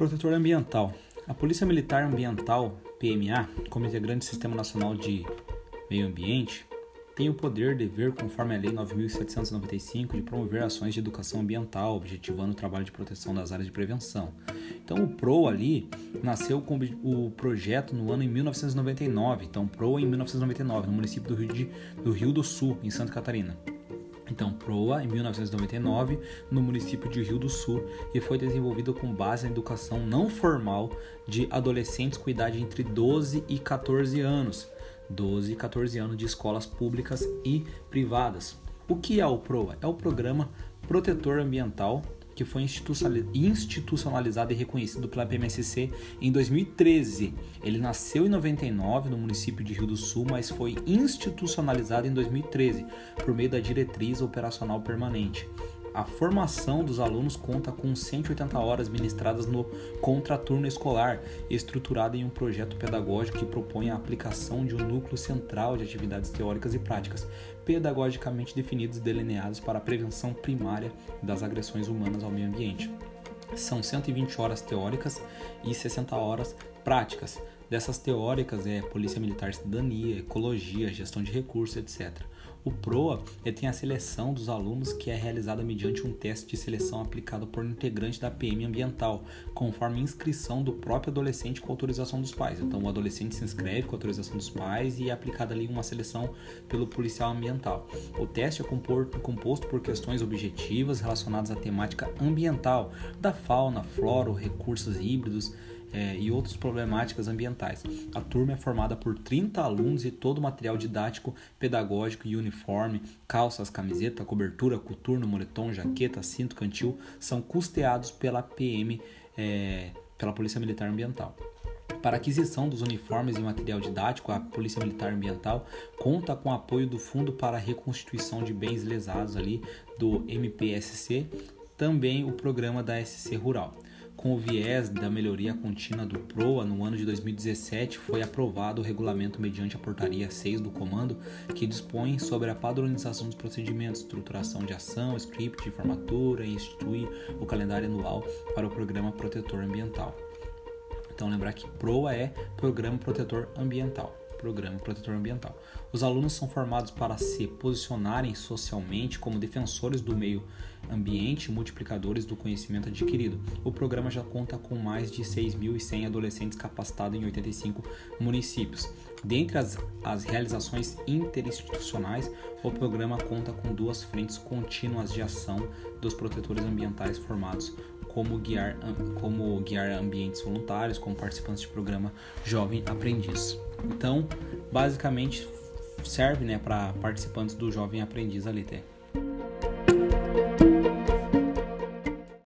Protetor ambiental. A Polícia Militar Ambiental, PMA, como integrante do Sistema Nacional de Meio Ambiente, tem o poder, dever, conforme a Lei 9.795, de promover ações de educação ambiental, objetivando o trabalho de proteção das áreas de prevenção. Então, o PRO ali nasceu com o projeto no ano em 1999. Então, PRO em 1999, no município do Rio, de, do Rio do Sul, em Santa Catarina. Então, PROA, em 1999, no município de Rio do Sul, e foi desenvolvido com base na educação não formal de adolescentes com idade entre 12 e 14 anos, 12 e 14 anos de escolas públicas e privadas. O que é o PROA? É o Programa Protetor Ambiental que foi institucionalizado e reconhecido pela PMSC em 2013. Ele nasceu em 99 no município de Rio do Sul, mas foi institucionalizado em 2013 por meio da Diretriz Operacional Permanente. A formação dos alunos conta com 180 horas ministradas no contraturno escolar, estruturada em um projeto pedagógico que propõe a aplicação de um núcleo central de atividades teóricas e práticas, pedagogicamente definidos e delineados para a prevenção primária das agressões humanas ao meio ambiente. São 120 horas teóricas e 60 horas práticas. Dessas teóricas é Polícia Militar Cidadania, Ecologia, Gestão de Recursos, etc. O PROA tem a seleção dos alunos que é realizada mediante um teste de seleção aplicado por integrante da PM ambiental, conforme inscrição do próprio adolescente com autorização dos pais. Então o adolescente se inscreve com autorização dos pais e é aplicada ali uma seleção pelo policial ambiental. O teste é composto por questões objetivas relacionadas à temática ambiental, da fauna, flora, recursos híbridos, é, e outras problemáticas ambientais. A turma é formada por 30 alunos e todo o material didático, pedagógico e uniforme, calças, camiseta, cobertura, coturno, moletom, jaqueta, cinto, cantil, são custeados pela PM, é, pela Polícia Militar Ambiental. Para aquisição dos uniformes e material didático, a Polícia Militar Ambiental conta com apoio do Fundo para a Reconstituição de Bens Lesados ali do MPSC, também o programa da SC Rural com o viés da melhoria contínua do PROA, no ano de 2017 foi aprovado o regulamento mediante a portaria 6 do comando, que dispõe sobre a padronização dos procedimentos, estruturação de ação, script de formatura e institui o calendário anual para o programa protetor ambiental. Então lembrar que PROA é Programa Protetor Ambiental. Programa Protetor Ambiental. Os alunos são formados para se posicionarem socialmente como defensores do meio ambiente multiplicadores do conhecimento adquirido. O programa já conta com mais de 6.100 adolescentes capacitados em 85 municípios. Dentre as, as realizações interinstitucionais, o programa conta com duas frentes contínuas de ação dos protetores ambientais formados como guiar, como guiar ambientes voluntários, como participantes de programa Jovem Aprendiz. Então, basicamente, serve né, para participantes do Jovem Aprendiz ali, até.